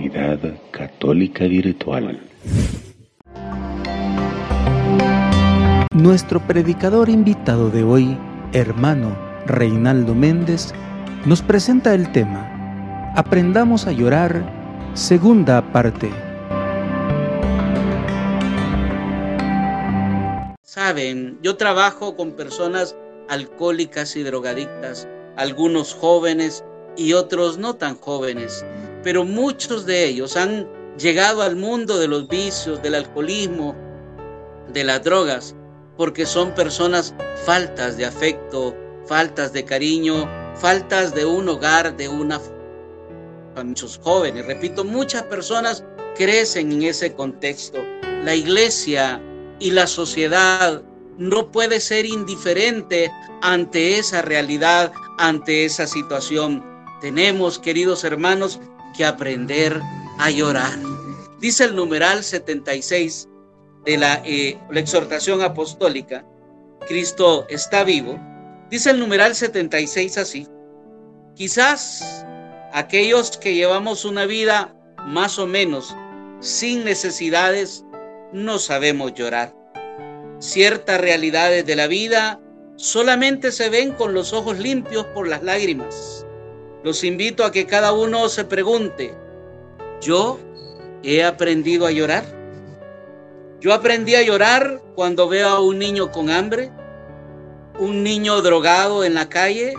Comunidad Católica Virtual. Nuestro predicador invitado de hoy, hermano Reinaldo Méndez, nos presenta el tema Aprendamos a llorar, segunda parte. Saben, yo trabajo con personas alcohólicas y drogadictas, algunos jóvenes y otros no tan jóvenes, pero muchos de ellos han llegado al mundo de los vicios, del alcoholismo, de las drogas, porque son personas faltas de afecto, faltas de cariño, faltas de un hogar, de una muchos jóvenes, repito, muchas personas crecen en ese contexto. La iglesia y la sociedad no puede ser indiferente ante esa realidad, ante esa situación. Tenemos, queridos hermanos, que aprender a llorar. Dice el numeral 76 de la, eh, la exhortación apostólica, Cristo está vivo. Dice el numeral 76 así, quizás aquellos que llevamos una vida más o menos sin necesidades, no sabemos llorar. Ciertas realidades de la vida solamente se ven con los ojos limpios por las lágrimas. Los invito a que cada uno se pregunte, ¿yo he aprendido a llorar? Yo aprendí a llorar cuando veo a un niño con hambre, un niño drogado en la calle,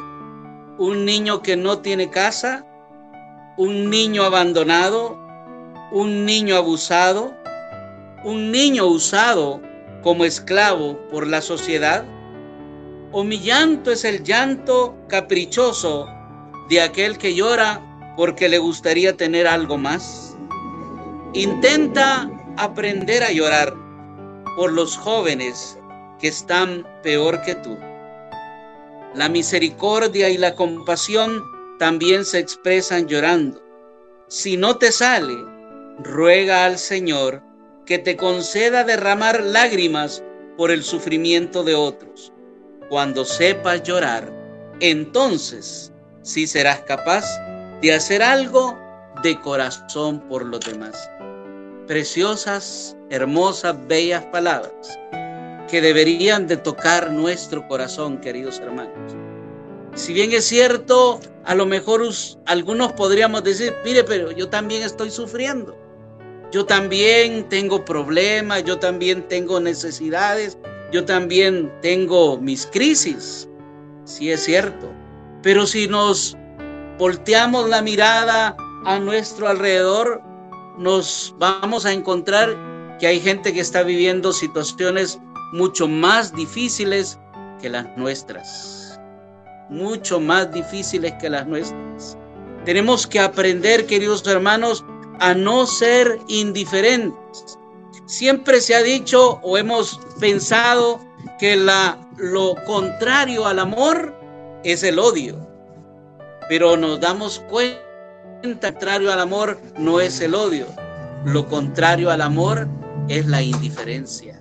un niño que no tiene casa, un niño abandonado, un niño abusado, un niño usado como esclavo por la sociedad? ¿O mi llanto es el llanto caprichoso de aquel que llora porque le gustaría tener algo más? Intenta aprender a llorar por los jóvenes que están peor que tú. La misericordia y la compasión también se expresan llorando. Si no te sale, ruega al Señor que te conceda derramar lágrimas por el sufrimiento de otros. Cuando sepas llorar, entonces sí serás capaz de hacer algo de corazón por los demás. Preciosas, hermosas, bellas palabras que deberían de tocar nuestro corazón, queridos hermanos. Si bien es cierto, a lo mejor algunos podríamos decir, mire, pero yo también estoy sufriendo. Yo también tengo problemas, yo también tengo necesidades, yo también tengo mis crisis. Sí es cierto. Pero si nos volteamos la mirada a nuestro alrededor, nos vamos a encontrar que hay gente que está viviendo situaciones mucho más difíciles que las nuestras. Mucho más difíciles que las nuestras. Tenemos que aprender, queridos hermanos, a no ser indiferentes. Siempre se ha dicho o hemos pensado que la, lo contrario al amor es el odio, pero nos damos cuenta contrario al amor no es el odio, lo contrario al amor es la indiferencia.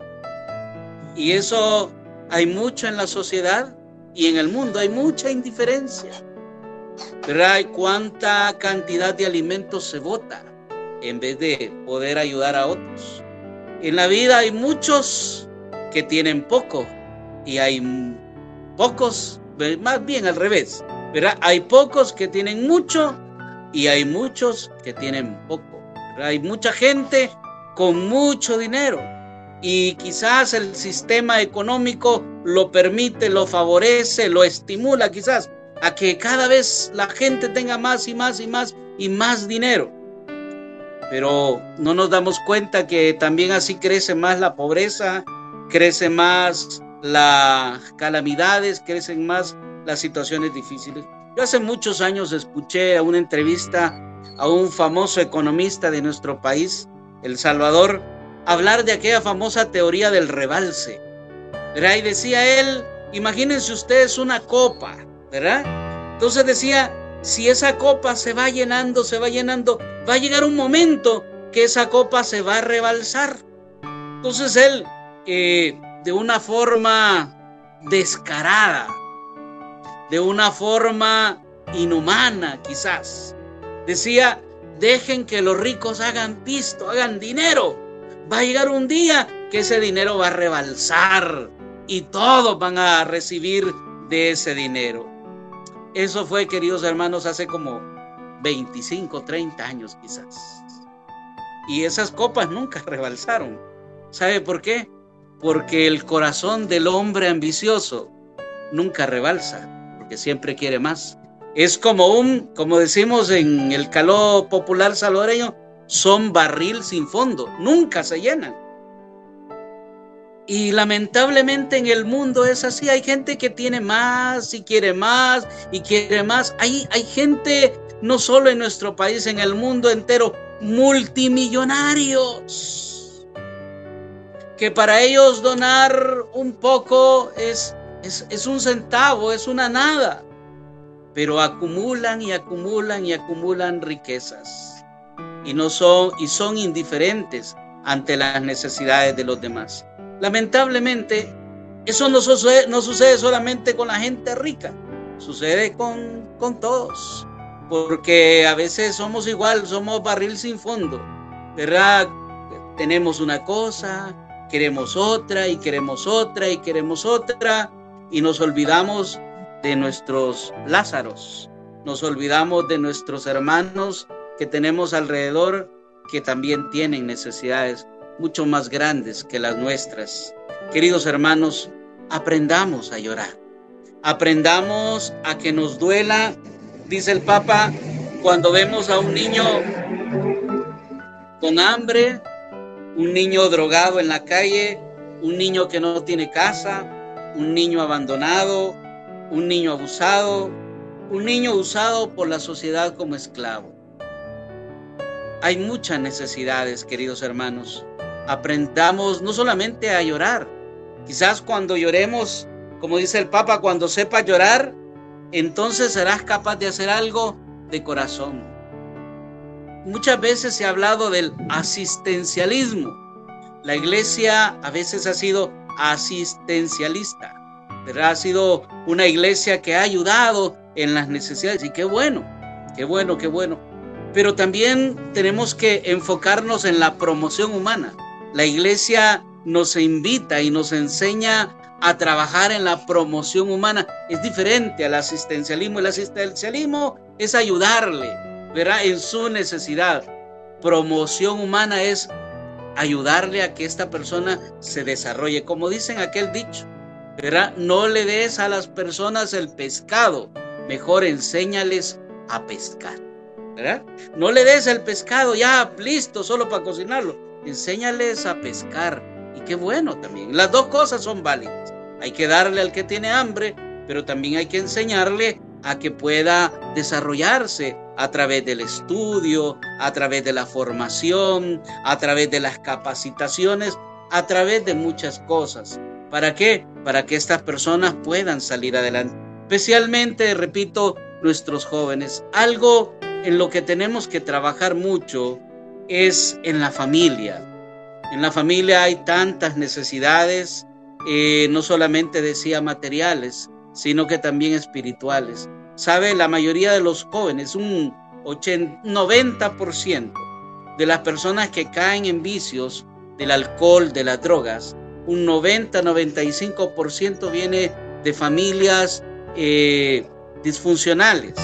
Y eso hay mucho en la sociedad y en el mundo, hay mucha indiferencia. ¿Verdad? ¿Cuánta cantidad de alimentos se bota? en vez de poder ayudar a otros. En la vida hay muchos que tienen poco y hay pocos, más bien al revés, ¿verdad? Hay pocos que tienen mucho y hay muchos que tienen poco. Hay mucha gente con mucho dinero y quizás el sistema económico lo permite, lo favorece, lo estimula quizás a que cada vez la gente tenga más y más y más y más dinero pero no nos damos cuenta que también así crece más la pobreza, crece más las calamidades, crecen más las situaciones difíciles. Yo hace muchos años escuché a una entrevista a un famoso economista de nuestro país, El Salvador, hablar de aquella famosa teoría del rebalse. ¿verdad? Y decía él, imagínense ustedes una copa, ¿verdad? Entonces decía, si esa copa se va llenando, se va llenando, va a llegar un momento que esa copa se va a rebalsar. Entonces él, eh, de una forma descarada, de una forma inhumana quizás, decía, dejen que los ricos hagan pisto, hagan dinero. Va a llegar un día que ese dinero va a rebalsar y todos van a recibir de ese dinero. Eso fue, queridos hermanos, hace como 25, 30 años quizás. Y esas copas nunca rebalsaron. ¿Sabe por qué? Porque el corazón del hombre ambicioso nunca rebalsa, porque siempre quiere más. Es como un, como decimos en el calor popular salvadoreño, son barril sin fondo, nunca se llenan. Y lamentablemente en el mundo es así, hay gente que tiene más y quiere más y quiere más. Hay, hay gente, no solo en nuestro país, en el mundo entero, multimillonarios, que para ellos donar un poco es, es, es un centavo, es una nada, pero acumulan y acumulan y acumulan riquezas y no son y son indiferentes ante las necesidades de los demás. Lamentablemente, eso no sucede, no sucede solamente con la gente rica, sucede con, con todos, porque a veces somos igual, somos barril sin fondo, ¿verdad? Tenemos una cosa, queremos otra y queremos otra y queremos otra y nos olvidamos de nuestros Lázaros, nos olvidamos de nuestros hermanos que tenemos alrededor que también tienen necesidades mucho más grandes que las nuestras. Queridos hermanos, aprendamos a llorar. Aprendamos a que nos duela, dice el Papa, cuando vemos a un niño con hambre, un niño drogado en la calle, un niño que no tiene casa, un niño abandonado, un niño abusado, un niño usado por la sociedad como esclavo. Hay muchas necesidades, queridos hermanos aprendamos no solamente a llorar, quizás cuando lloremos, como dice el Papa, cuando sepa llorar, entonces serás capaz de hacer algo de corazón. Muchas veces se ha hablado del asistencialismo. La iglesia a veces ha sido asistencialista, pero ha sido una iglesia que ha ayudado en las necesidades y qué bueno, qué bueno, qué bueno. Pero también tenemos que enfocarnos en la promoción humana. La iglesia nos invita y nos enseña a trabajar en la promoción humana. Es diferente al asistencialismo. El asistencialismo es ayudarle, ¿verdad? En su necesidad. Promoción humana es ayudarle a que esta persona se desarrolle. Como dicen aquel dicho, ¿verdad? No le des a las personas el pescado, mejor enséñales a pescar, ¿verdad? No le des el pescado ya listo solo para cocinarlo enséñales a pescar. Y qué bueno también. Las dos cosas son válidas. Hay que darle al que tiene hambre, pero también hay que enseñarle a que pueda desarrollarse a través del estudio, a través de la formación, a través de las capacitaciones, a través de muchas cosas. ¿Para qué? Para que estas personas puedan salir adelante. Especialmente, repito, nuestros jóvenes. Algo en lo que tenemos que trabajar mucho es en la familia. En la familia hay tantas necesidades, eh, no solamente decía materiales, sino que también espirituales. Sabe, la mayoría de los jóvenes, un 80, 90% de las personas que caen en vicios del alcohol, de las drogas, un 90-95% viene de familias eh, disfuncionales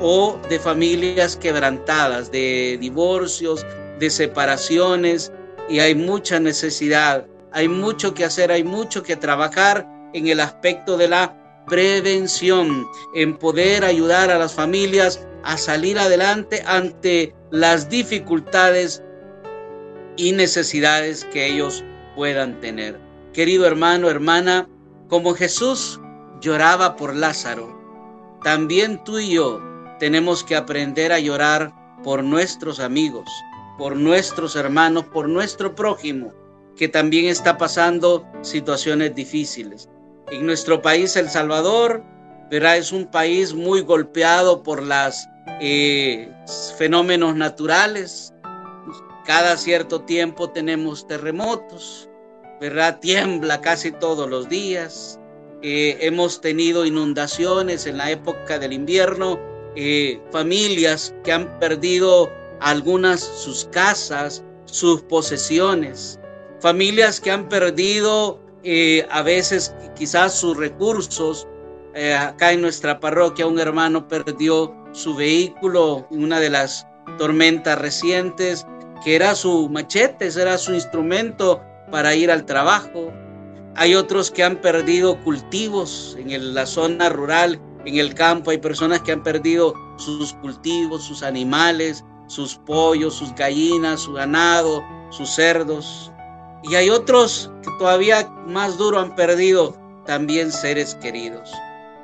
o de familias quebrantadas, de divorcios, de separaciones y hay mucha necesidad, hay mucho que hacer, hay mucho que trabajar en el aspecto de la prevención, en poder ayudar a las familias a salir adelante ante las dificultades y necesidades que ellos puedan tener. Querido hermano, hermana, como Jesús lloraba por Lázaro, también tú y yo tenemos que aprender a llorar por nuestros amigos, por nuestros hermanos, por nuestro prójimo, que también está pasando situaciones difíciles. En nuestro país, El Salvador, verá, es un país muy golpeado por los eh, fenómenos naturales. Cada cierto tiempo tenemos terremotos, ¿verdad? Tiembla casi todos los días. Eh, hemos tenido inundaciones en la época del invierno, eh, familias que han perdido algunas sus casas, sus posesiones, familias que han perdido a veces quizás sus recursos. Eh, acá en nuestra parroquia un hermano perdió su vehículo en una de las tormentas recientes, que era su machete, era su instrumento para ir al trabajo. Hay otros que han perdido cultivos en la zona rural, en el campo. Hay personas que han perdido sus cultivos, sus animales, sus pollos, sus gallinas, su ganado, sus cerdos. Y hay otros que todavía más duro han perdido también seres queridos.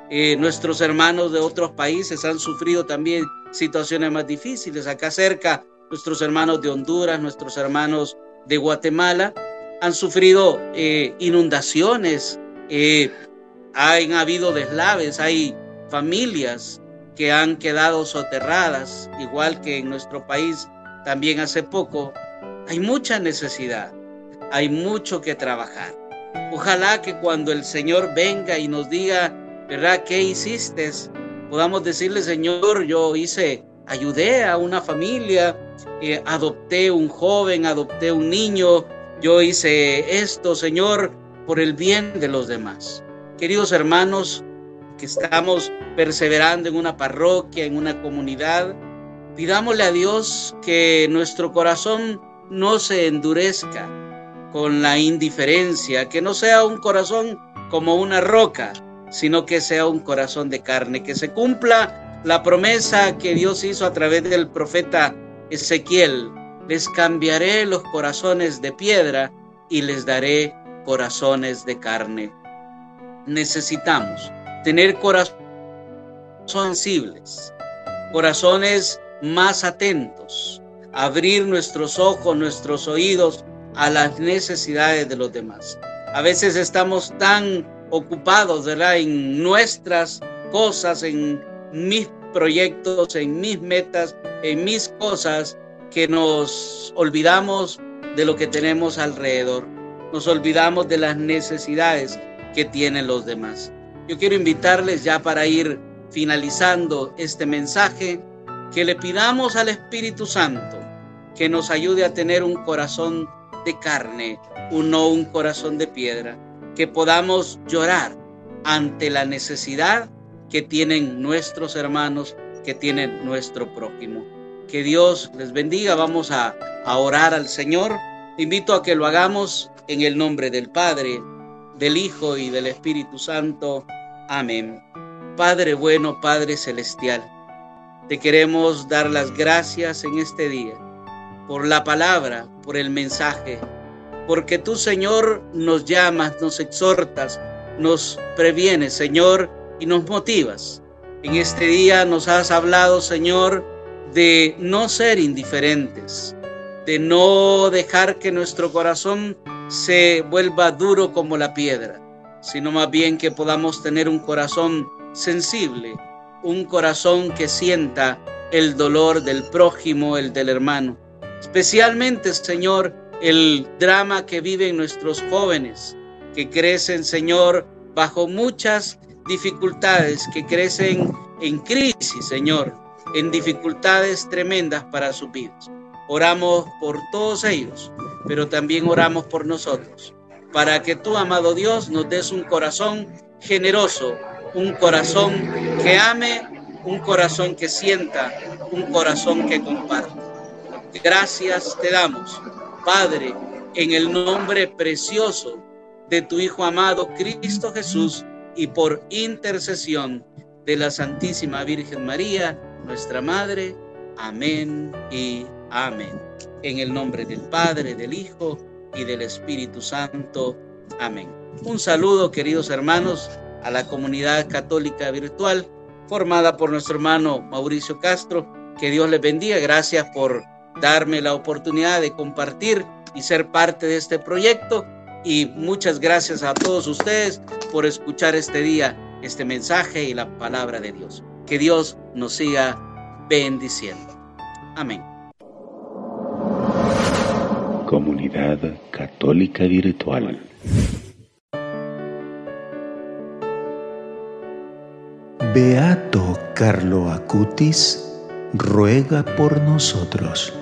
Eh, nuestros hermanos de otros países han sufrido también situaciones más difíciles. Acá cerca, nuestros hermanos de Honduras, nuestros hermanos de Guatemala han sufrido eh, inundaciones, eh, han habido deslaves, hay familias que han quedado soterradas, igual que en nuestro país también hace poco. Hay mucha necesidad, hay mucho que trabajar. Ojalá que cuando el Señor venga y nos diga, ¿verdad? ¿Qué hiciste? Podamos decirle, Señor, yo hice, ayudé a una familia, eh, adopté un joven, adopté un niño, yo hice esto, Señor, por el bien de los demás. Queridos hermanos, que estamos perseverando en una parroquia, en una comunidad, pidámosle a Dios que nuestro corazón no se endurezca con la indiferencia, que no sea un corazón como una roca, sino que sea un corazón de carne, que se cumpla la promesa que Dios hizo a través del profeta Ezequiel les cambiaré los corazones de piedra y les daré corazones de carne. Necesitamos tener corazones sensibles, corazones más atentos, abrir nuestros ojos, nuestros oídos a las necesidades de los demás. A veces estamos tan ocupados ¿verdad? en nuestras cosas, en mis proyectos, en mis metas, en mis cosas, que nos olvidamos de lo que tenemos alrededor, nos olvidamos de las necesidades que tienen los demás. Yo quiero invitarles ya para ir finalizando este mensaje, que le pidamos al Espíritu Santo que nos ayude a tener un corazón de carne, no un corazón de piedra, que podamos llorar ante la necesidad que tienen nuestros hermanos, que tienen nuestro prójimo. Que Dios les bendiga. Vamos a, orar al Señor. invito a que lo hagamos en el nombre del Padre, del Hijo y del Espíritu Santo. Amén. Padre bueno, Padre celestial, te queremos dar las gracias en este día por la palabra, por el mensaje, porque tú, Señor, nos llamas, nos exhortas, nos previenes, Señor, y nos motivas. En este día nos has hablado, Señor, de no ser indiferentes, de no dejar que nuestro corazón se vuelva duro como la piedra, sino más bien que podamos tener un corazón sensible, un corazón que sienta el dolor del prójimo, el del hermano. Especialmente, Señor, el drama que viven nuestros jóvenes, que crecen, Señor, bajo muchas dificultades, que crecen en crisis, Señor, en dificultades tremendas para sus vidas. Oramos por todos ellos, pero también oramos por nosotros, para que tú, amado Dios, nos des un corazón generoso, un corazón que ame, un corazón que sienta, un corazón que comparte. Gracias te damos, Padre, en el nombre precioso de tu Hijo amado Cristo Jesús y por intercesión de la Santísima Virgen María nuestra Madre. Amén y amén. En el nombre del Padre, del Hijo y del Espíritu Santo. Amén. Un saludo, queridos hermanos, a la comunidad católica virtual formada por nuestro hermano Mauricio Castro. Que Dios les bendiga. Gracias por darme la oportunidad de compartir y ser parte de este proyecto. Y muchas gracias a todos ustedes por escuchar este día este mensaje y la palabra de Dios. Que Dios nos siga bendiciendo. Amén. Comunidad Católica Virtual. Beato Carlo Acutis ruega por nosotros.